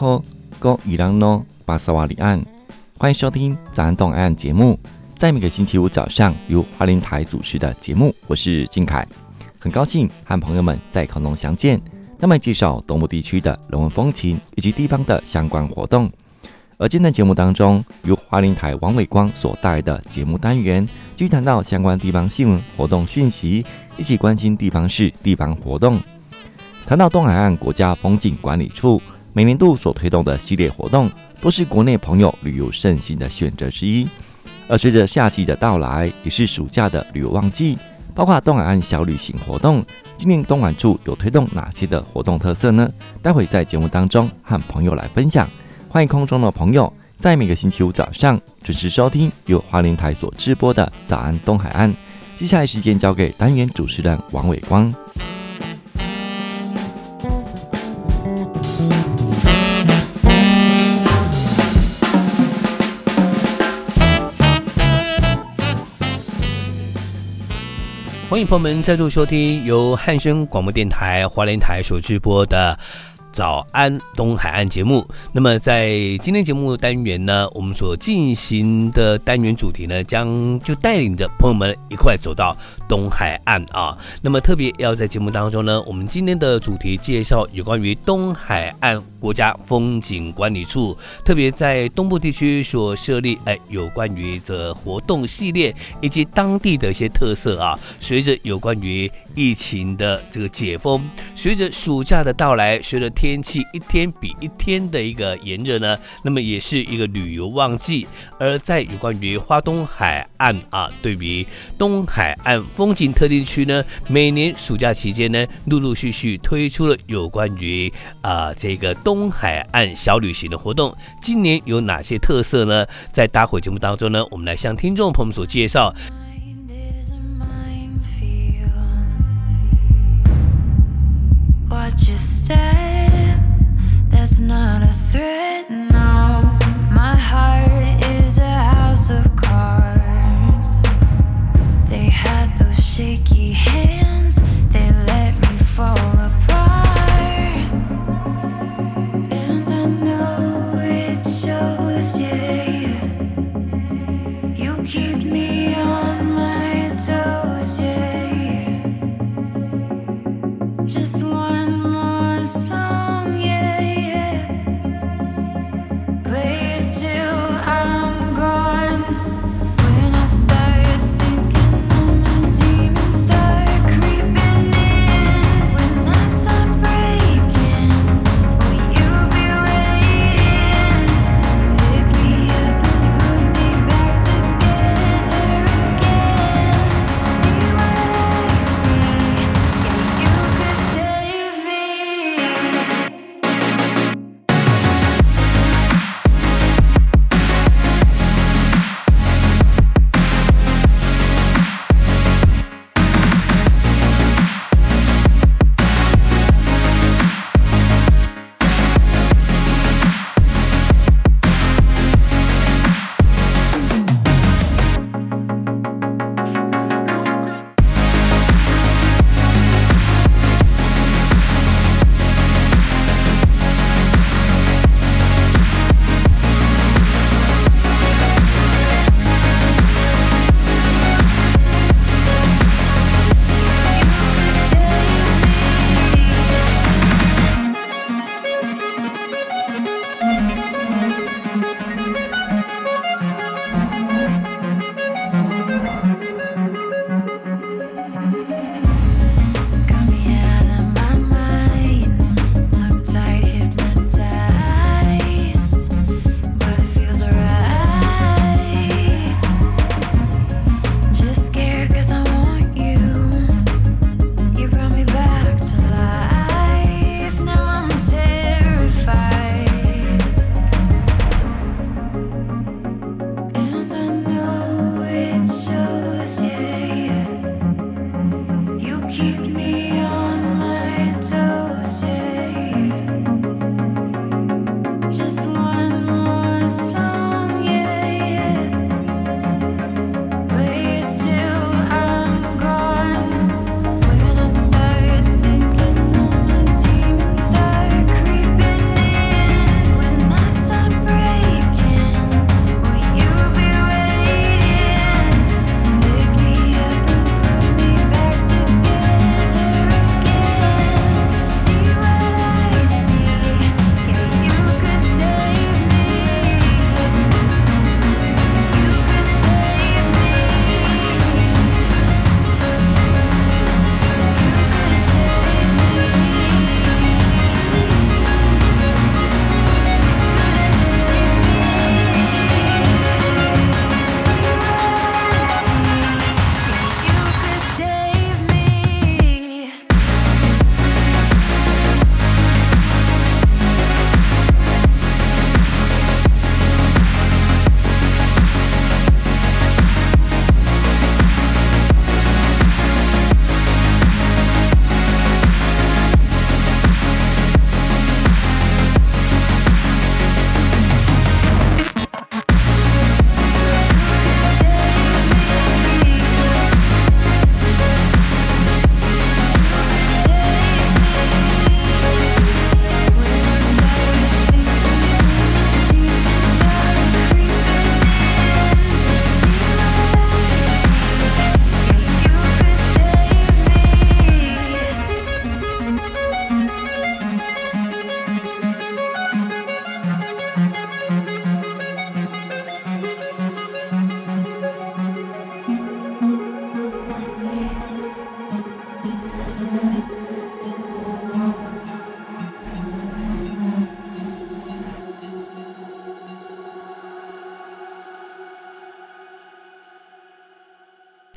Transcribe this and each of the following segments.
奈何哥伊朗诺巴萨瓦里岸，欢迎收听早安东岸节目，在每个星期五早上由花莲台主持的节目，我是金凯，很高兴和朋友们在空中相见。那么介绍东部地区的人文风情以及地方的相关活动。而今天的节目当中，由花莲台王伟光所带来的节目单元，就谈到相关地方新闻活动讯息，一起关心地方事、地方活动。谈到东海岸国家风景管理处每年度所推动的系列活动，都是国内朋友旅游盛行的选择之一。而随着夏季的到来，也是暑假的旅游旺季，包括东海岸小旅行活动，今年东管处有推动哪些的活动特色呢？待会在节目当中和朋友来分享。欢迎空中的朋友在每个星期五早上准时收听由花莲台所直播的早安东海岸。接下来时间交给单元主持人王伟光。欢迎朋友们再度收听由汉声广播电台华联台所直播的早安东海岸节目。那么在今天节目单元呢，我们所进行的单元主题呢，将就带领着朋友们一块走到东海岸啊。那么特别要在节目当中呢，我们今天的主题介绍有关于东海岸。国家风景管理处特别在东部地区所设立，哎，有关于这活动系列以及当地的一些特色啊。随着有关于疫情的这个解封，随着暑假的到来，随着天气一天比一天的一个炎热呢，那么也是一个旅游旺季。而在有关于花东海岸啊，对于东海岸风景特定区呢，每年暑假期间呢，陆陆续续推出了有关于啊这个东海岸小旅行的活动。今年有哪些特色呢？在待会节目当中呢，我们来向听众朋友们所介绍。That's not a threat, no. My heart is out.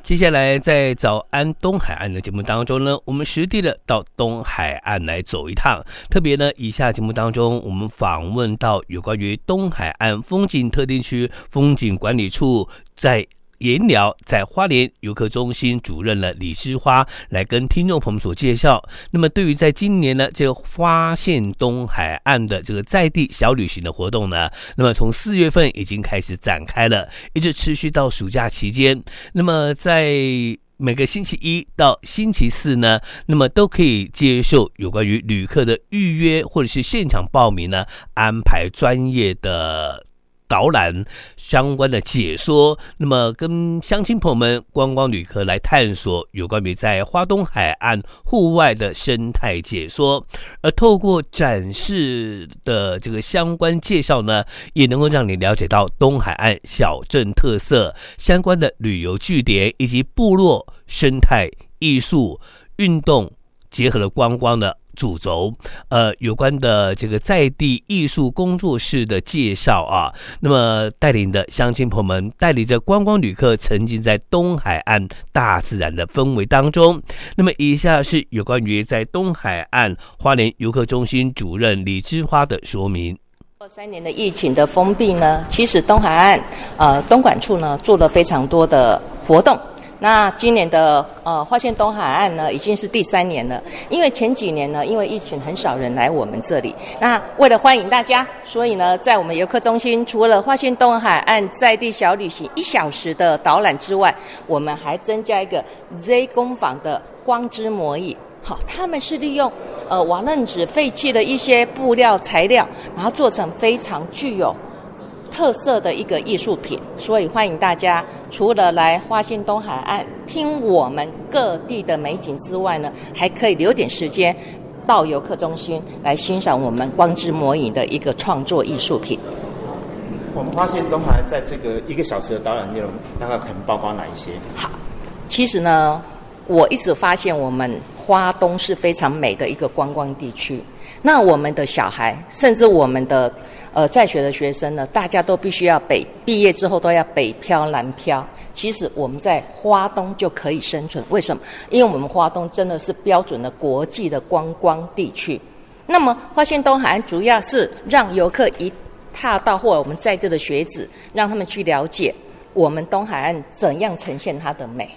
接下来在早安东海岸的节目当中呢，我们实地的到东海岸来走一趟。特别呢，以下节目当中，我们访问到有关于东海岸风景特定区风景管理处在。言聊在花莲游客中心主任了李之花来跟听众朋友们所介绍。那么对于在今年呢，这个花现东海岸的这个在地小旅行的活动呢，那么从四月份已经开始展开了，一直持续到暑假期间。那么在每个星期一到星期四呢，那么都可以接受有关于旅客的预约或者是现场报名呢，安排专业的。导览相关的解说，那么跟乡亲朋友们、观光旅客来探索有关于在花东海岸户外的生态解说，而透过展示的这个相关介绍呢，也能够让你了解到东海岸小镇特色、相关的旅游据点以及部落生态、艺术、运动结合了观光的。主轴，呃，有关的这个在地艺术工作室的介绍啊，那么带领的乡亲朋友们，带领着观光旅客沉浸在东海岸大自然的氛围当中。那么以下是有关于在东海岸花莲游客中心主任李芝花的说明。三年的疫情的封闭呢，其实东海岸呃东管处呢做了非常多的活动。那今年的呃花县东海岸呢，已经是第三年了。因为前几年呢，因为疫情很少人来我们这里。那为了欢迎大家，所以呢，在我们游客中心，除了花县东海岸在地小旅行一小时的导览之外，我们还增加一个 Z 工坊的光之魔影。好，他们是利用呃瓦楞纸废弃的一些布料材料，然后做成非常具有。特色的一个艺术品，所以欢迎大家除了来花心东海岸听我们各地的美景之外呢，还可以留点时间到游客中心来欣赏我们光之魔影的一个创作艺术品。我们花现东海岸在这个一个小时的导览内容，大概可能包括哪一些？好，其实呢，我一直发现我们花东是非常美的一个观光地区。那我们的小孩，甚至我们的。呃，在学的学生呢，大家都必须要北毕业之后都要北漂南漂。其实我们在花东就可以生存，为什么？因为我们花东真的是标准的国际的观光地区。那么花现东海岸主要是让游客一踏到，或者我们在这的学子，让他们去了解我们东海岸怎样呈现它的美。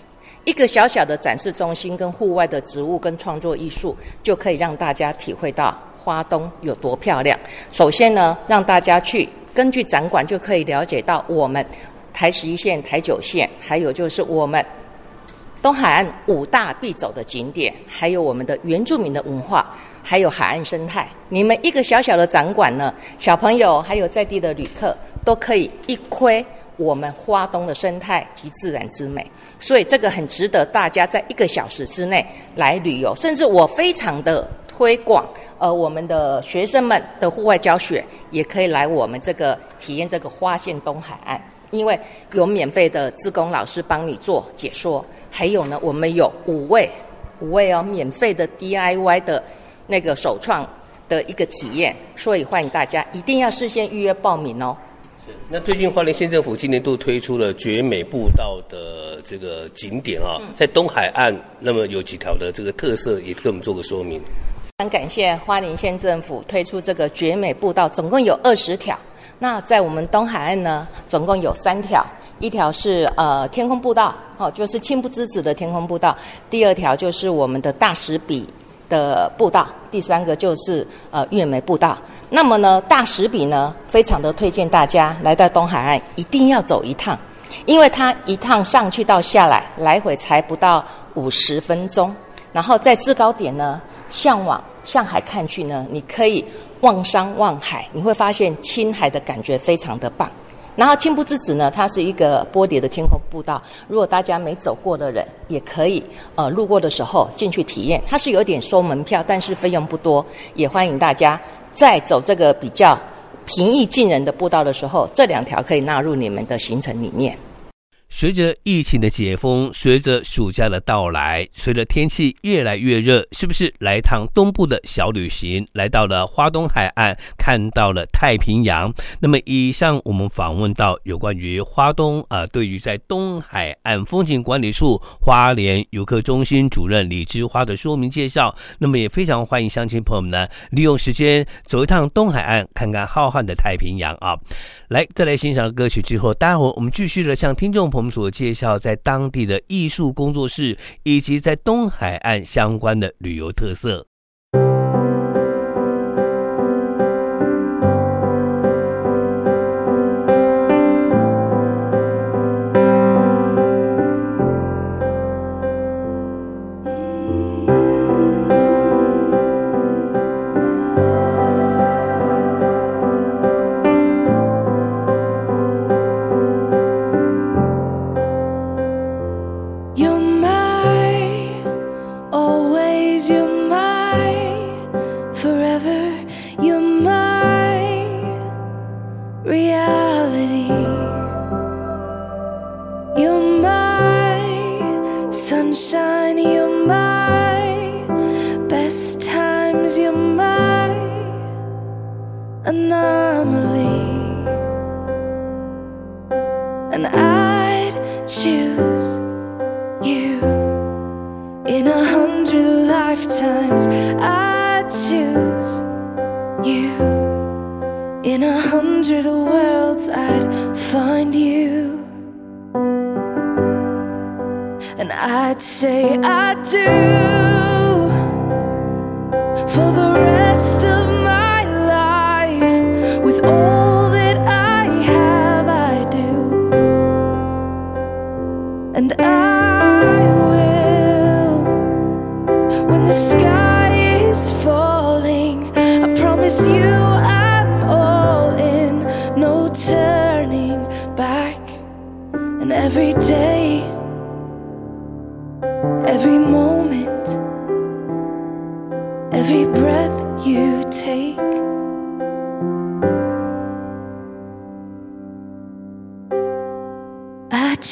一个小小的展示中心跟户外的植物跟创作艺术，就可以让大家体会到。花东有多漂亮？首先呢，让大家去根据展馆就可以了解到我们台十一线、台九线，还有就是我们东海岸五大必走的景点，还有我们的原住民的文化，还有海岸生态。你们一个小小的展馆呢，小朋友还有在地的旅客都可以一窥我们花东的生态及自然之美。所以这个很值得大家在一个小时之内来旅游，甚至我非常的。推广，呃，我们的学生们的户外教学也可以来我们这个体验这个花县东海岸，因为有免费的志工老师帮你做解说，还有呢，我们有五位五位哦免费的 DIY 的那个首创的一个体验，所以欢迎大家一定要事先预约报名哦。是，那最近花莲县政府今年度推出了绝美步道的这个景点啊，嗯、在东海岸，那么有几条的这个特色，也给我们做个说明。很感谢花莲县政府推出这个绝美步道，总共有二十条。那在我们东海岸呢，总共有三条，一条是呃天空步道，哦，就是青不之子的天空步道；第二条就是我们的大石笔的步道；第三个就是呃月美步道。那么呢，大石笔呢，非常的推荐大家来到东海岸一定要走一趟，因为它一趟上去到下来，来回才不到五十分钟。然后在制高点呢，向往向海看去呢，你可以望山望海，你会发现青海的感觉非常的棒。然后青不之子呢，它是一个玻璃的天空步道，如果大家没走过的人，也可以呃路过的时候进去体验。它是有点收门票，但是费用不多，也欢迎大家在走这个比较平易近人的步道的时候，这两条可以纳入你们的行程里面。随着疫情的解封，随着暑假的到来，随着天气越来越热，是不是来一趟东部的小旅行，来到了花东海岸，看到了太平洋？那么，以上我们访问到有关于花东啊、对于在东海岸风景管理处花莲游客中心主任李芝花的说明介绍。那么，也非常欢迎乡亲朋友们呢，利用时间走一趟东海岸，看看浩瀚的太平洋啊！来，再来欣赏歌曲之后，待会儿我们继续的向听众朋我们。所介绍在当地的艺术工作室，以及在东海岸相关的旅游特色。lifetimes. I choose you. In a hundred worlds, I'd find you. And I'd say I do for the rest.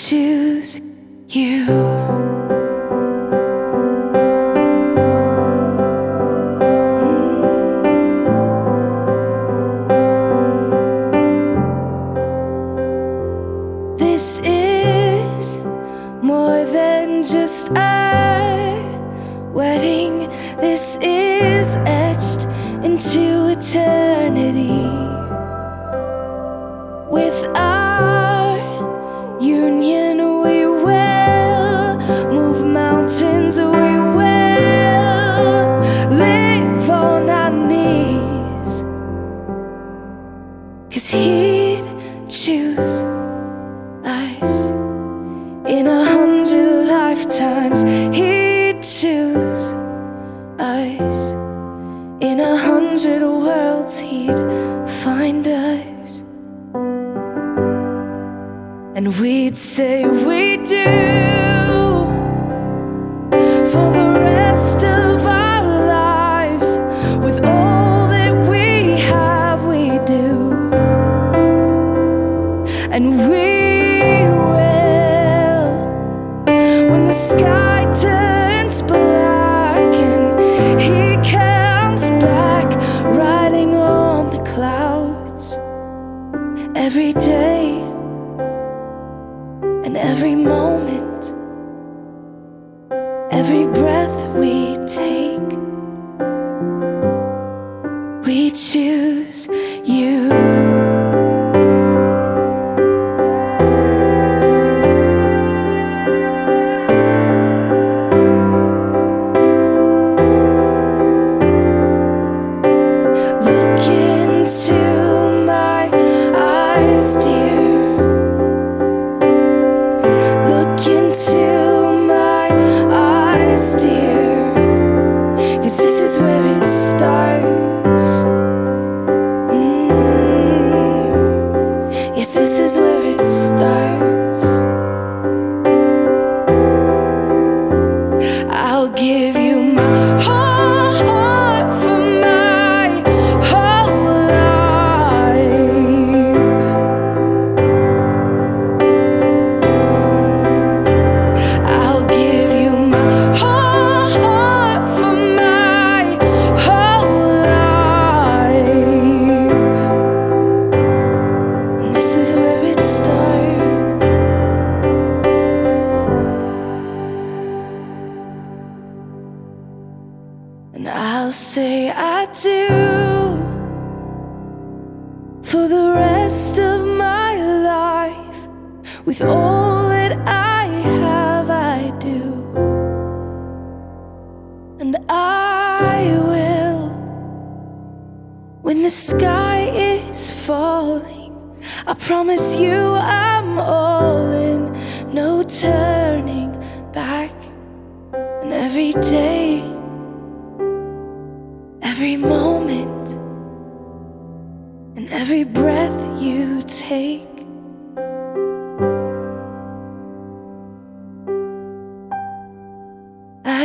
choose you. us. In a hundred worlds, he'd find us. And we'd say we do for the rest of our lives. With all that we have, we do. And we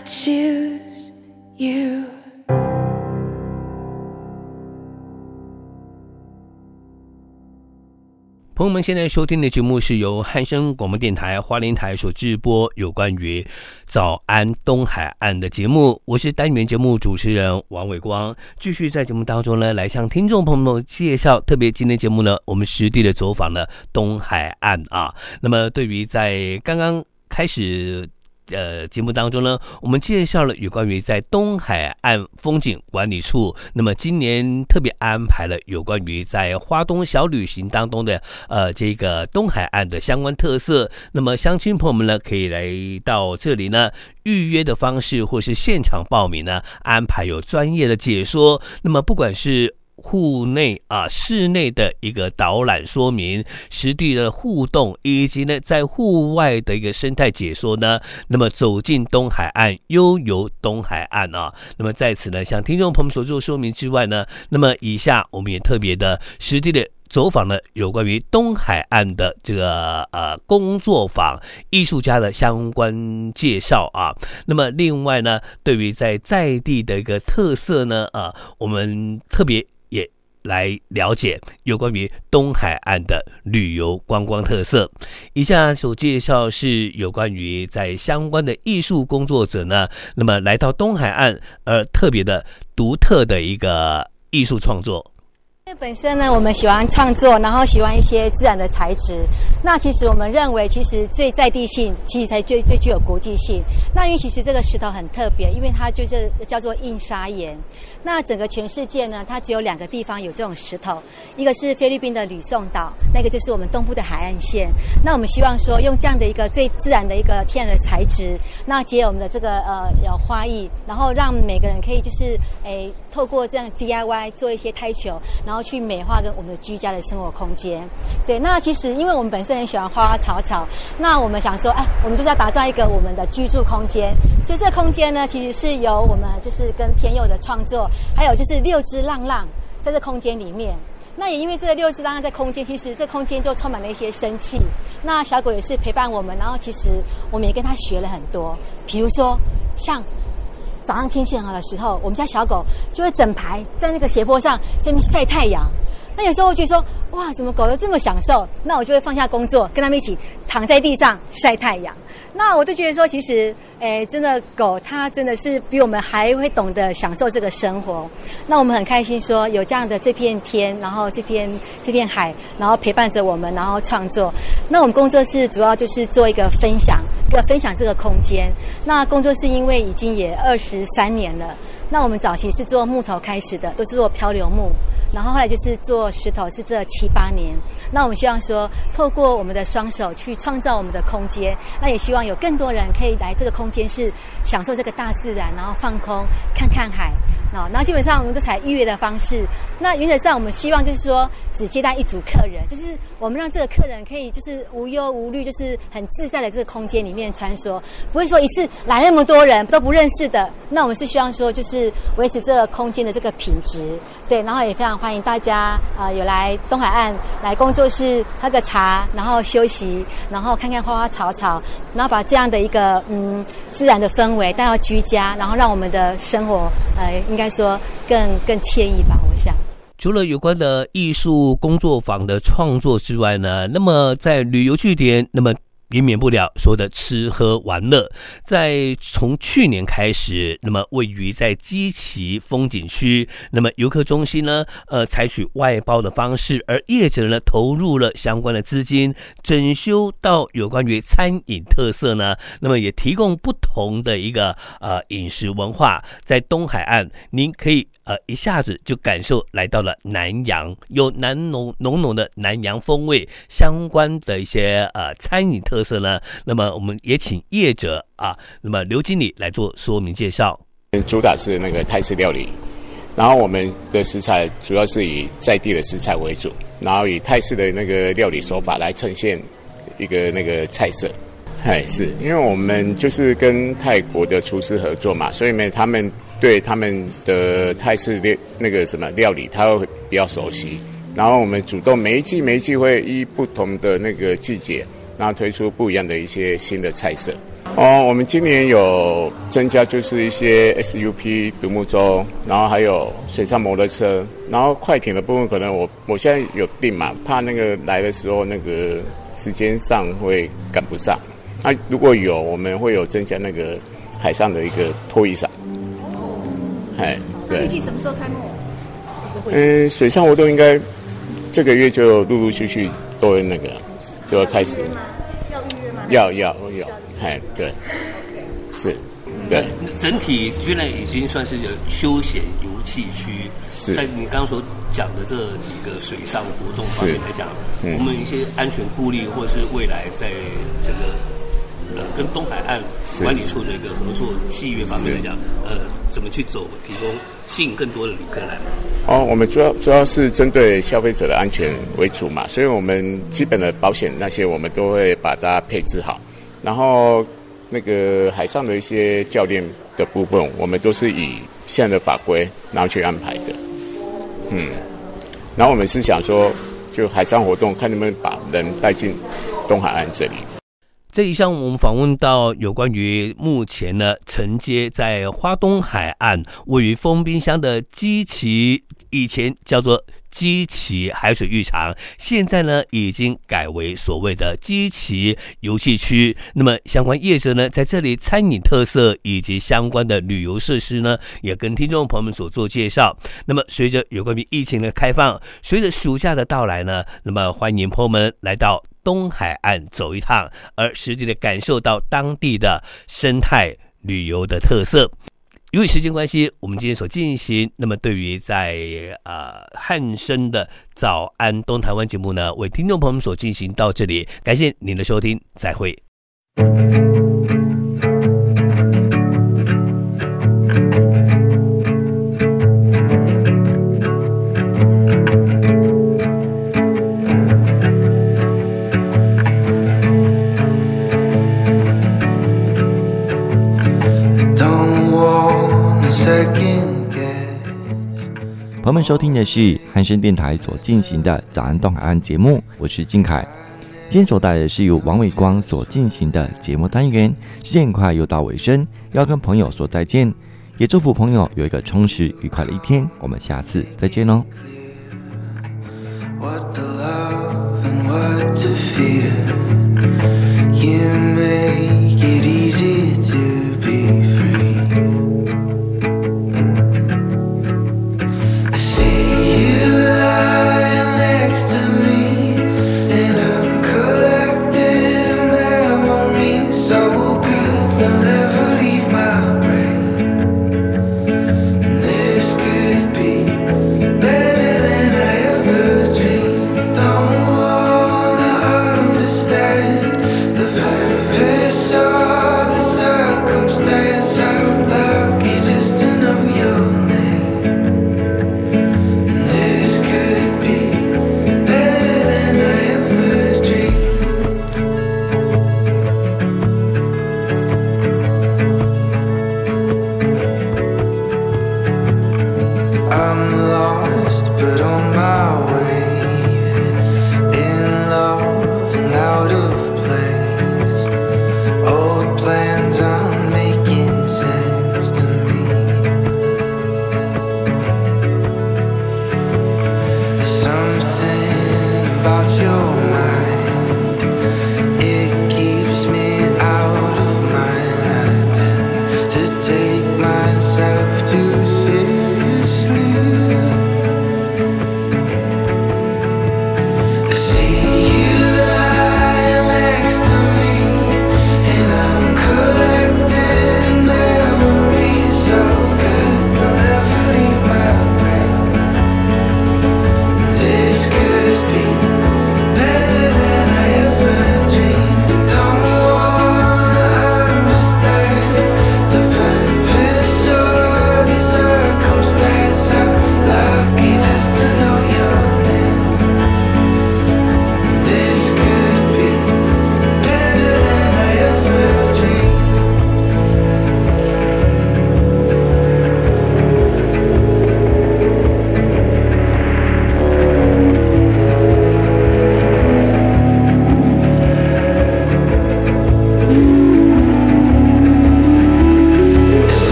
Choose you. 朋友们，现在收听的节目是由汉声广播电台花莲台所直播，有关于早安东海岸的节目。我是单元节目主持人王伟光，继续在节目当中呢，来向听众朋友们介绍。特别今天节目呢，我们实地的走访了东海岸啊。那么，对于在刚刚开始。呃，节目当中呢，我们介绍了有关于在东海岸风景管理处，那么今年特别安排了有关于在花东小旅行当中的呃这个东海岸的相关特色。那么乡亲朋友们呢，可以来到这里呢，预约的方式或是现场报名呢，安排有专业的解说。那么不管是户内啊，室内的一个导览说明，实地的互动，以及呢，在户外的一个生态解说呢。那么走进东海岸，悠游东海岸啊。那么在此呢，向听众朋友们所做说明之外呢，那么以下我们也特别的实地的走访了有关于东海岸的这个呃工作坊艺术家的相关介绍啊。那么另外呢，对于在在地的一个特色呢，啊，我们特别。来了解有关于东海岸的旅游观光特色。以下所介绍是有关于在相关的艺术工作者呢，那么来到东海岸而特别的独特的一个艺术创作。因为本身呢，我们喜欢创作，然后喜欢一些自然的材质。那其实我们认为，其实最在地性，其实才最最具有国际性。那因为其实这个石头很特别，因为它就是叫做印沙岩。那整个全世界呢，它只有两个地方有这种石头，一个是菲律宾的吕宋岛，那个就是我们东部的海岸线。那我们希望说，用这样的一个最自然的一个天然的材质，那结合我们的这个呃有花艺，然后让每个人可以就是诶透过这样 DIY 做一些胎球，然后然后去美化跟我们的居家的生活空间。对，那其实因为我们本身很喜欢花花草草，那我们想说，哎，我们就是要打造一个我们的居住空间。所以这空间呢，其实是由我们就是跟天佑的创作。还有就是六只浪浪在这空间里面，那也因为这个六只浪浪在空间，其实这空间就充满了一些生气。那小狗也是陪伴我们，然后其实我们也跟他学了很多，比如说像早上天气很好的时候，我们家小狗就会整排在那个斜坡上这边晒太阳。那有时候我觉得说，哇，怎么狗都这么享受？那我就会放下工作，跟他们一起躺在地上晒太阳。那我就觉得说，其实，诶，真的狗它真的是比我们还会懂得享受这个生活。那我们很开心说，有这样的这片天，然后这片这片海，然后陪伴着我们，然后创作。那我们工作室主要就是做一个分享，个分享这个空间。那工作室因为已经也二十三年了，那我们早期是做木头开始的，都是做漂流木。然后后来就是做石头，是这七八年。那我们希望说，透过我们的双手去创造我们的空间，那也希望有更多人可以来这个空间，是享受这个大自然，然后放空，看看海。然后基本上我们都采预约的方式。那原则上我们希望就是说，只接待一组客人，就是我们让这个客人可以就是无忧无虑，就是很自在的这个空间里面穿梭，不会说一次来那么多人都不认识的。那我们是希望说，就是维持这个空间的这个品质。对，然后也非常欢迎大家啊、有来东海岸来工作室喝个茶，然后休息，然后看看花花草草，然后把这样的一个嗯自然的氛围带到居家，然后让我们的生活呃应该。说更更惬意吧，我想。除了有关的艺术工作坊的创作之外呢，那么在旅游据点，那么也免不了说的吃喝玩乐。在从去年开始，那么位于在基奇风景区，那么游客中心呢，呃，采取外包的方式，而业者呢投入了相关的资金，整修到有关于餐饮特色呢，那么也提供不同的一个呃饮食文化，在东海岸，您可以。呃，一下子就感受来到了南洋，有南浓浓浓的南洋风味相关的一些呃餐饮特色呢。那么我们也请业者啊，那么刘经理来做说明介绍。主打是那个泰式料理，然后我们的食材主要是以在地的食材为主，然后以泰式的那个料理手法来呈现一个那个菜色。哎，是因为我们就是跟泰国的厨师合作嘛，所以呢，他们对他们的泰式料那个什么料理，他会比较熟悉。然后我们主动每一季每一季会依不同的那个季节，然后推出不一样的一些新的菜色。哦，我们今年有增加就是一些 SUP 独木舟，然后还有水上摩托车，然后快艇的部分可能我我现在有订嘛，怕那个来的时候那个时间上会赶不上。那、啊、如果有，我们会有增加那个海上的一个拖衣伞。哦，哎，对。预计什么时候开幕？嗯，水上活动应该这个月就陆陆续续都会那个，都要开始。要预约吗？要要要，哎，对。是，对。整体现在已经算是有休闲游憩区。是。在你刚刚所讲的这几个水上活动方面来讲，嗯、我们一些安全顾虑，或是未来在整个。呃，跟东海岸管理处的一个合作契约方面来讲，呃，怎么去走，提供吸引更多的旅客来嘛？哦，我们主要主要是针对消费者的安全为主嘛，所以我们基本的保险那些我们都会把它配置好，然后那个海上的一些教练的部分，我们都是以现在的法规然后去安排的，嗯，然后我们是想说，就海上活动，看能不能把人带进东海岸这里。这一项我们访问到有关于目前呢承接在花东海岸位于丰滨乡的基奇，以前叫做基奇海水浴场，现在呢已经改为所谓的基奇游戏区。那么相关业者呢在这里餐饮特色以及相关的旅游设施呢，也跟听众朋友们所做介绍。那么随着有关于疫情的开放，随着暑假的到来呢，那么欢迎朋友们来到。东海岸走一趟，而实际的感受到当地的生态旅游的特色。由于时间关系，我们今天所进行，那么对于在呃汉生的早安东台湾节目呢，为听众朋友们所进行到这里，感谢您的收听，再会。朋友们收听的是汉声电台所进行的早安东海岸节目，我是金凯。今天所带来的是由王伟光所进行的节目单元。时间很快又到尾声，要跟朋友说再见，也祝福朋友有一个充实愉快的一天。我们下次再见哦。What